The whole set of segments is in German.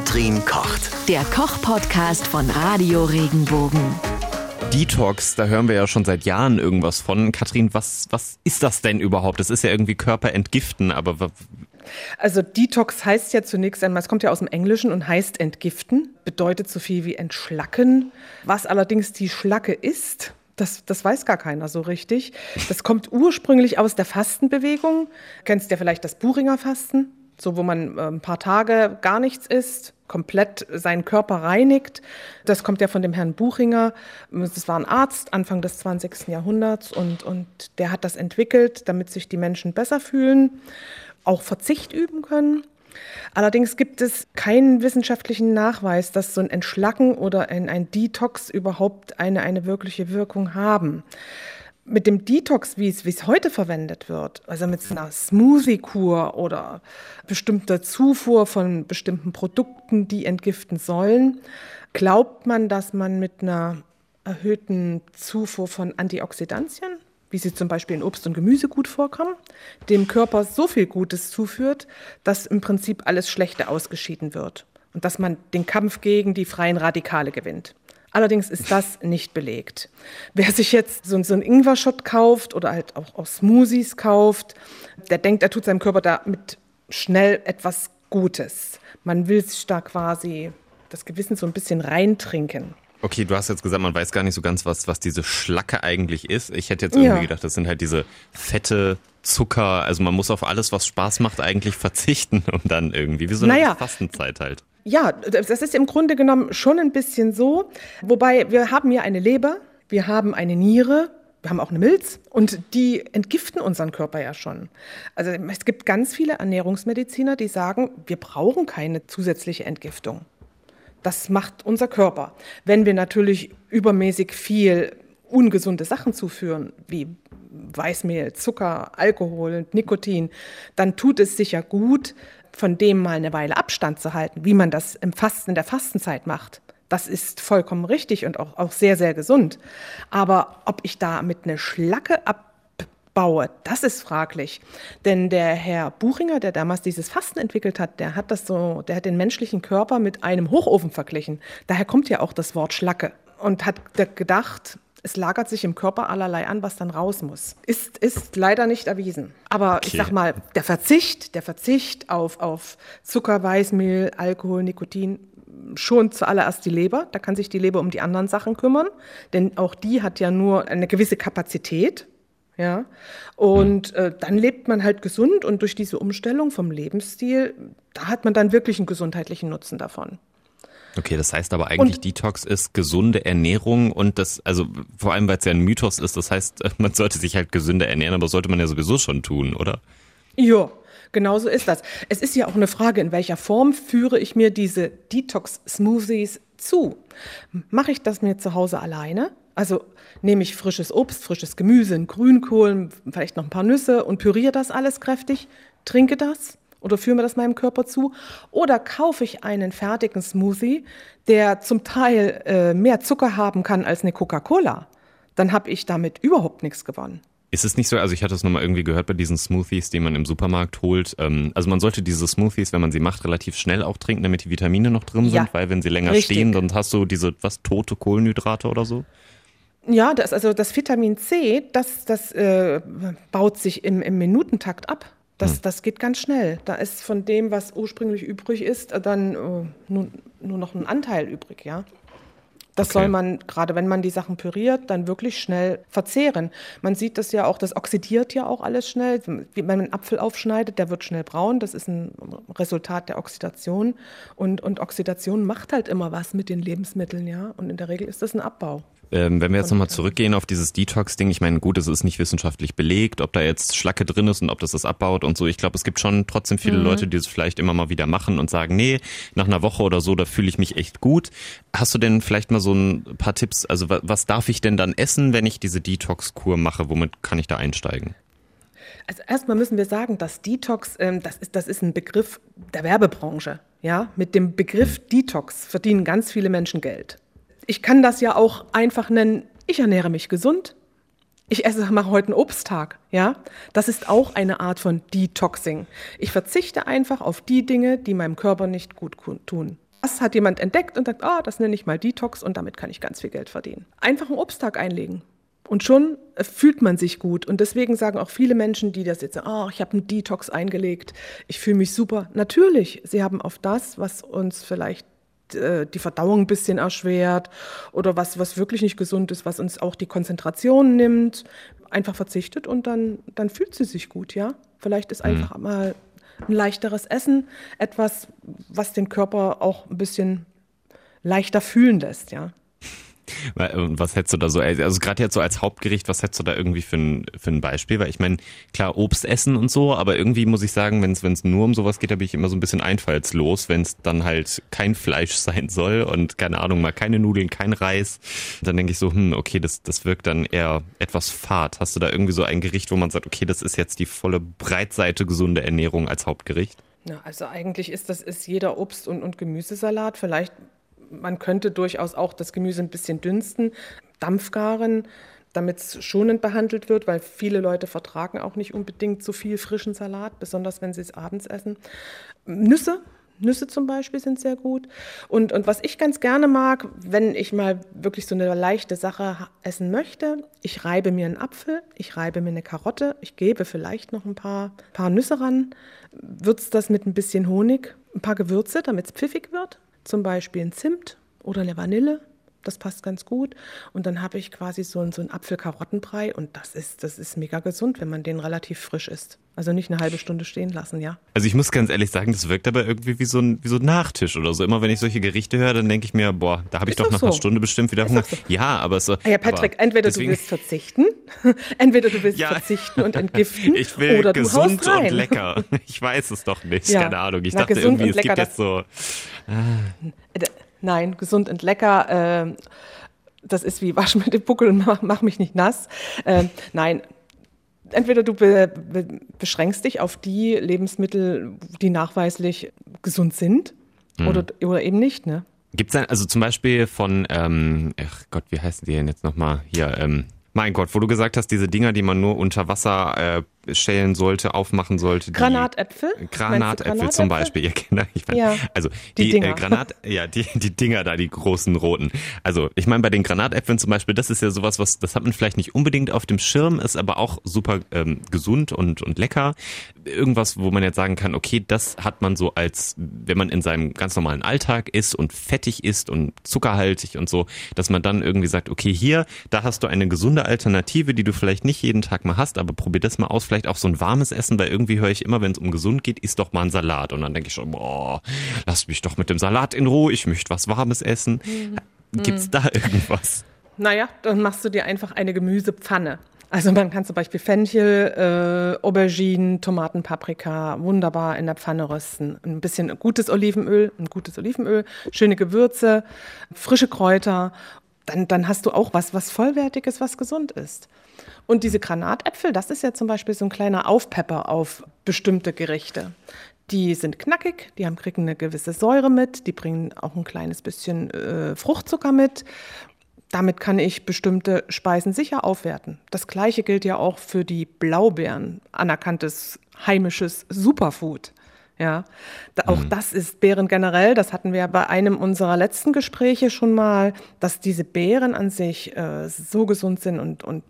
Katrin kocht. Der Koch-Podcast von Radio Regenbogen. Detox, da hören wir ja schon seit Jahren irgendwas von. Katrin, was, was ist das denn überhaupt? Das ist ja irgendwie Körper entgiften, aber also Detox heißt ja zunächst einmal, es kommt ja aus dem Englischen und heißt entgiften, bedeutet so viel wie entschlacken. Was allerdings die Schlacke ist, das, das weiß gar keiner so richtig. Das kommt ursprünglich aus der Fastenbewegung. Kennst du ja vielleicht das Buchinger Fasten? So, wo man ein paar Tage gar nichts isst, komplett seinen Körper reinigt. Das kommt ja von dem Herrn Buchinger. Das war ein Arzt Anfang des 20. Jahrhunderts und, und der hat das entwickelt, damit sich die Menschen besser fühlen, auch Verzicht üben können. Allerdings gibt es keinen wissenschaftlichen Nachweis, dass so ein Entschlacken oder ein, ein Detox überhaupt eine, eine wirkliche Wirkung haben. Mit dem Detox, wie es, heute verwendet wird, also mit einer Smoothie-Kur oder bestimmter Zufuhr von bestimmten Produkten, die entgiften sollen, glaubt man, dass man mit einer erhöhten Zufuhr von Antioxidantien, wie sie zum Beispiel in Obst und Gemüse gut vorkommen, dem Körper so viel Gutes zuführt, dass im Prinzip alles Schlechte ausgeschieden wird und dass man den Kampf gegen die freien Radikale gewinnt. Allerdings ist das nicht belegt. Wer sich jetzt so, so einen Ingwer-Shot kauft oder halt auch, auch Smoothies kauft, der denkt, er tut seinem Körper damit schnell etwas Gutes. Man will sich da quasi das Gewissen so ein bisschen reintrinken. Okay, du hast jetzt gesagt, man weiß gar nicht so ganz, was, was diese Schlacke eigentlich ist. Ich hätte jetzt irgendwie ja. gedacht, das sind halt diese fette Zucker. Also man muss auf alles, was Spaß macht, eigentlich verzichten und dann irgendwie, wie so eine naja, Fastenzeit halt. Ja, das ist im Grunde genommen schon ein bisschen so. Wobei wir haben ja eine Leber, wir haben eine Niere, wir haben auch eine Milz und die entgiften unseren Körper ja schon. Also es gibt ganz viele Ernährungsmediziner, die sagen, wir brauchen keine zusätzliche Entgiftung. Das macht unser Körper. Wenn wir natürlich übermäßig viel ungesunde Sachen zuführen, wie Weißmehl, Zucker, Alkohol, Nikotin, dann tut es sicher gut, von dem mal eine Weile Abstand zu halten, wie man das im Fasten, in der Fastenzeit macht. Das ist vollkommen richtig und auch, auch sehr, sehr gesund. Aber ob ich da mit einer Schlacke ab baue, das ist fraglich. Denn der Herr Buchinger, der damals dieses Fasten entwickelt hat, der hat das so, der hat den menschlichen Körper mit einem Hochofen verglichen. Daher kommt ja auch das Wort Schlacke und hat gedacht, es lagert sich im Körper allerlei an, was dann raus muss. Ist, ist leider nicht erwiesen. Aber okay. ich sag mal, der Verzicht, der Verzicht auf, auf Zucker, Weißmehl, Alkohol, Nikotin, schon zuallererst die Leber. Da kann sich die Leber um die anderen Sachen kümmern, denn auch die hat ja nur eine gewisse Kapazität. Ja, und äh, dann lebt man halt gesund und durch diese Umstellung vom Lebensstil, da hat man dann wirklich einen gesundheitlichen Nutzen davon. Okay, das heißt aber eigentlich, und, Detox ist gesunde Ernährung und das, also vor allem, weil es ja ein Mythos ist, das heißt, man sollte sich halt gesünder ernähren, aber sollte man ja sowieso schon tun, oder? Ja, genau so ist das. Es ist ja auch eine Frage, in welcher Form führe ich mir diese Detox-Smoothies zu? Mache ich das mir zu Hause alleine? Also nehme ich frisches Obst, frisches Gemüse, einen Grünkohl, vielleicht noch ein paar Nüsse und püriere das alles kräftig, trinke das oder führe mir das meinem Körper zu? Oder kaufe ich einen fertigen Smoothie, der zum Teil äh, mehr Zucker haben kann als eine Coca-Cola? Dann habe ich damit überhaupt nichts gewonnen. Ist es nicht so, also ich hatte es nochmal irgendwie gehört bei diesen Smoothies, die man im Supermarkt holt. Ähm, also man sollte diese Smoothies, wenn man sie macht, relativ schnell auch trinken, damit die Vitamine noch drin ja, sind, weil wenn sie länger richtig. stehen, dann hast du diese, was, tote Kohlenhydrate oder so? Ja, das, also das Vitamin C, das, das äh, baut sich im, im Minutentakt ab. Das, hm. das geht ganz schnell. Da ist von dem, was ursprünglich übrig ist, dann äh, nur, nur noch ein Anteil übrig, ja. Das okay. soll man, gerade wenn man die Sachen püriert, dann wirklich schnell verzehren. Man sieht das ja auch, das oxidiert ja auch alles schnell. Wenn man einen Apfel aufschneidet, der wird schnell braun. Das ist ein Resultat der Oxidation. Und, und Oxidation macht halt immer was mit den Lebensmitteln, ja. Und in der Regel ist das ein Abbau. Ähm, wenn wir jetzt nochmal zurückgehen auf dieses Detox-Ding, ich meine, gut, es ist nicht wissenschaftlich belegt, ob da jetzt Schlacke drin ist und ob das das abbaut und so. Ich glaube, es gibt schon trotzdem viele mhm. Leute, die es vielleicht immer mal wieder machen und sagen, nee, nach einer Woche oder so, da fühle ich mich echt gut. Hast du denn vielleicht mal so ein paar Tipps, also was darf ich denn dann essen, wenn ich diese Detox-Kur mache? Womit kann ich da einsteigen? Also erstmal müssen wir sagen, dass Detox, ähm, das, ist, das ist ein Begriff der Werbebranche. Ja? Mit dem Begriff Detox verdienen ganz viele Menschen Geld ich kann das ja auch einfach nennen, ich ernähre mich gesund. Ich esse, mache heute einen Obsttag, ja. Das ist auch eine Art von Detoxing. Ich verzichte einfach auf die Dinge, die meinem Körper nicht gut tun. Das hat jemand entdeckt und sagt, ah, das nenne ich mal Detox und damit kann ich ganz viel Geld verdienen. Einfach einen Obsttag einlegen. Und schon äh, fühlt man sich gut. Und deswegen sagen auch viele Menschen, die das jetzt sagen, oh, ich habe einen Detox eingelegt, ich fühle mich super. Natürlich, sie haben auf das, was uns vielleicht die Verdauung ein bisschen erschwert oder was, was wirklich nicht gesund ist, was uns auch die Konzentration nimmt, einfach verzichtet und dann, dann fühlt sie sich gut, ja. Vielleicht ist mhm. einfach mhm. mal ein leichteres Essen etwas, was den Körper auch ein bisschen leichter fühlen lässt, ja. Was hättest du da so, also gerade jetzt so als Hauptgericht, was hättest du da irgendwie für ein, für ein Beispiel? Weil ich meine, klar, Obst essen und so, aber irgendwie muss ich sagen, wenn es nur um sowas geht, da bin ich immer so ein bisschen einfallslos, wenn es dann halt kein Fleisch sein soll und keine Ahnung, mal keine Nudeln, kein Reis. Dann denke ich so, hm, okay, das, das wirkt dann eher etwas fad. Hast du da irgendwie so ein Gericht, wo man sagt, okay, das ist jetzt die volle Breitseite gesunde Ernährung als Hauptgericht? Ja, also eigentlich ist das ist jeder Obst- und, und Gemüsesalat. Vielleicht man könnte durchaus auch das Gemüse ein bisschen dünsten, dampfgaren, damit es schonend behandelt wird, weil viele Leute vertragen auch nicht unbedingt so viel frischen Salat, besonders wenn sie es abends essen. Nüsse, Nüsse zum Beispiel sind sehr gut. Und, und was ich ganz gerne mag, wenn ich mal wirklich so eine leichte Sache essen möchte, ich reibe mir einen Apfel, ich reibe mir eine Karotte, ich gebe vielleicht noch ein paar, paar Nüsse ran, würze das mit ein bisschen Honig, ein paar Gewürze, damit es pfiffig wird zum Beispiel ein Zimt oder eine Vanille. Das passt ganz gut. Und dann habe ich quasi so, einen, so einen Apfel-Karottenbrei und das ist, das ist mega gesund, wenn man den relativ frisch isst. Also nicht eine halbe Stunde stehen lassen, ja. Also ich muss ganz ehrlich sagen, das wirkt aber irgendwie wie so ein, wie so ein Nachtisch oder so. Immer wenn ich solche Gerichte höre, dann denke ich mir, boah, da habe ich ist doch nach so. einer Stunde bestimmt wieder Hunger. So. Ja, aber so. Ah ja, Patrick, entweder deswegen... du willst verzichten, entweder du willst ja. verzichten und entgiften ich will oder gesund du und lecker. Ich weiß es doch nicht, ja. keine Ahnung. Ich Na, dachte irgendwie, es gibt jetzt so. Äh, Nein, gesund und lecker. Äh, das ist wie wasch mit dem Buckel und mach, mach mich nicht nass. Äh, nein, entweder du be, be, beschränkst dich auf die Lebensmittel, die nachweislich gesund sind, hm. oder, oder eben nicht, ne? Gibt es also zum Beispiel von, ähm, ach Gott, wie heißen die denn jetzt nochmal? Hier, ähm, mein Gott, wo du gesagt hast, diese Dinger, die man nur unter Wasser äh, schälen sollte, aufmachen sollte. Granatäpfel? Granatäpfel zum Beispiel. Ja, genau. Ich mein, ja, also die, die Dinger. Äh, Granat, ja, die, die Dinger da, die großen roten. Also ich meine, bei den Granatäpfeln zum Beispiel, das ist ja sowas, was das hat man vielleicht nicht unbedingt auf dem Schirm, ist aber auch super ähm, gesund und, und lecker. Irgendwas, wo man jetzt sagen kann, okay, das hat man so als, wenn man in seinem ganz normalen Alltag ist und fettig ist und zuckerhaltig und so, dass man dann irgendwie sagt, okay, hier, da hast du eine gesunde Alternative, die du vielleicht nicht jeden Tag mal hast, aber probier das mal aus vielleicht auch so ein warmes Essen, weil irgendwie höre ich immer, wenn es um gesund geht, isst doch mal ein Salat. Und dann denke ich schon, boah, lass mich doch mit dem Salat in Ruhe, ich möchte was Warmes essen. Mhm. Gibt's da irgendwas? Naja, dann machst du dir einfach eine Gemüsepfanne. Also man kann zum Beispiel Fenchel, äh, Auberginen, Tomaten, Paprika wunderbar in der Pfanne rösten. Ein bisschen gutes Olivenöl, ein gutes Olivenöl, schöne Gewürze, frische Kräuter. Dann, dann hast du auch was, was vollwertiges, was gesund ist. Und diese Granatäpfel, das ist ja zum Beispiel so ein kleiner Aufpepper auf bestimmte Gerichte. Die sind knackig, die haben, kriegen eine gewisse Säure mit, die bringen auch ein kleines bisschen äh, Fruchtzucker mit. Damit kann ich bestimmte Speisen sicher aufwerten. Das gleiche gilt ja auch für die Blaubeeren, anerkanntes heimisches Superfood. Ja, da, auch mhm. das ist Beeren generell. Das hatten wir bei einem unserer letzten Gespräche schon mal, dass diese Beeren an sich äh, so gesund sind und, und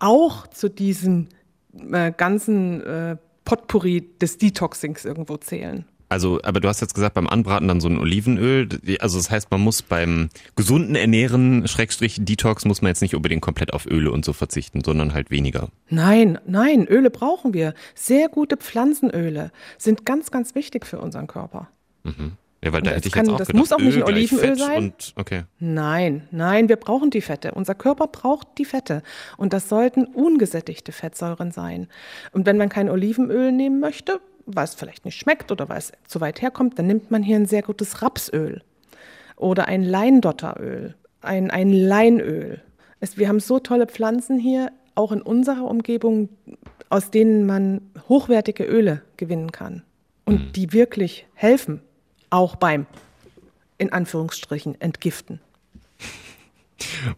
auch zu diesem äh, ganzen äh, Potpourri des Detoxings irgendwo zählen. Also, aber du hast jetzt gesagt, beim Anbraten dann so ein Olivenöl. Also das heißt, man muss beim gesunden Ernähren, Schrägstrich Detox, muss man jetzt nicht unbedingt komplett auf Öle und so verzichten, sondern halt weniger. Nein, nein, Öle brauchen wir. Sehr gute Pflanzenöle sind ganz, ganz wichtig für unseren Körper. Mhm. Ja, weil da hätte ich kann, jetzt auch das gedacht, muss auch nicht ein Olivenöl sein. Und, okay. Nein, nein, wir brauchen die Fette. Unser Körper braucht die Fette. Und das sollten ungesättigte Fettsäuren sein. Und wenn man kein Olivenöl nehmen möchte, weil es vielleicht nicht schmeckt oder weil es zu weit herkommt, dann nimmt man hier ein sehr gutes Rapsöl oder ein Leindotteröl, ein, ein Leinöl. Es, wir haben so tolle Pflanzen hier, auch in unserer Umgebung, aus denen man hochwertige Öle gewinnen kann und mhm. die wirklich helfen auch beim, in Anführungsstrichen, Entgiften.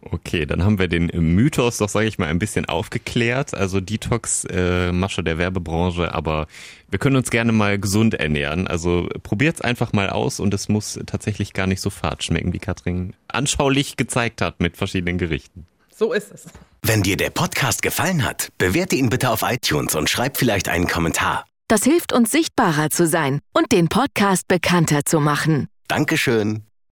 Okay, dann haben wir den Mythos doch, sage ich mal, ein bisschen aufgeklärt. Also Detox, äh, Masche der Werbebranche, aber wir können uns gerne mal gesund ernähren. Also probiert's einfach mal aus und es muss tatsächlich gar nicht so fad schmecken, wie Katrin anschaulich gezeigt hat mit verschiedenen Gerichten. So ist es. Wenn dir der Podcast gefallen hat, bewerte ihn bitte auf iTunes und schreib vielleicht einen Kommentar. Das hilft uns sichtbarer zu sein und den Podcast bekannter zu machen. Dankeschön.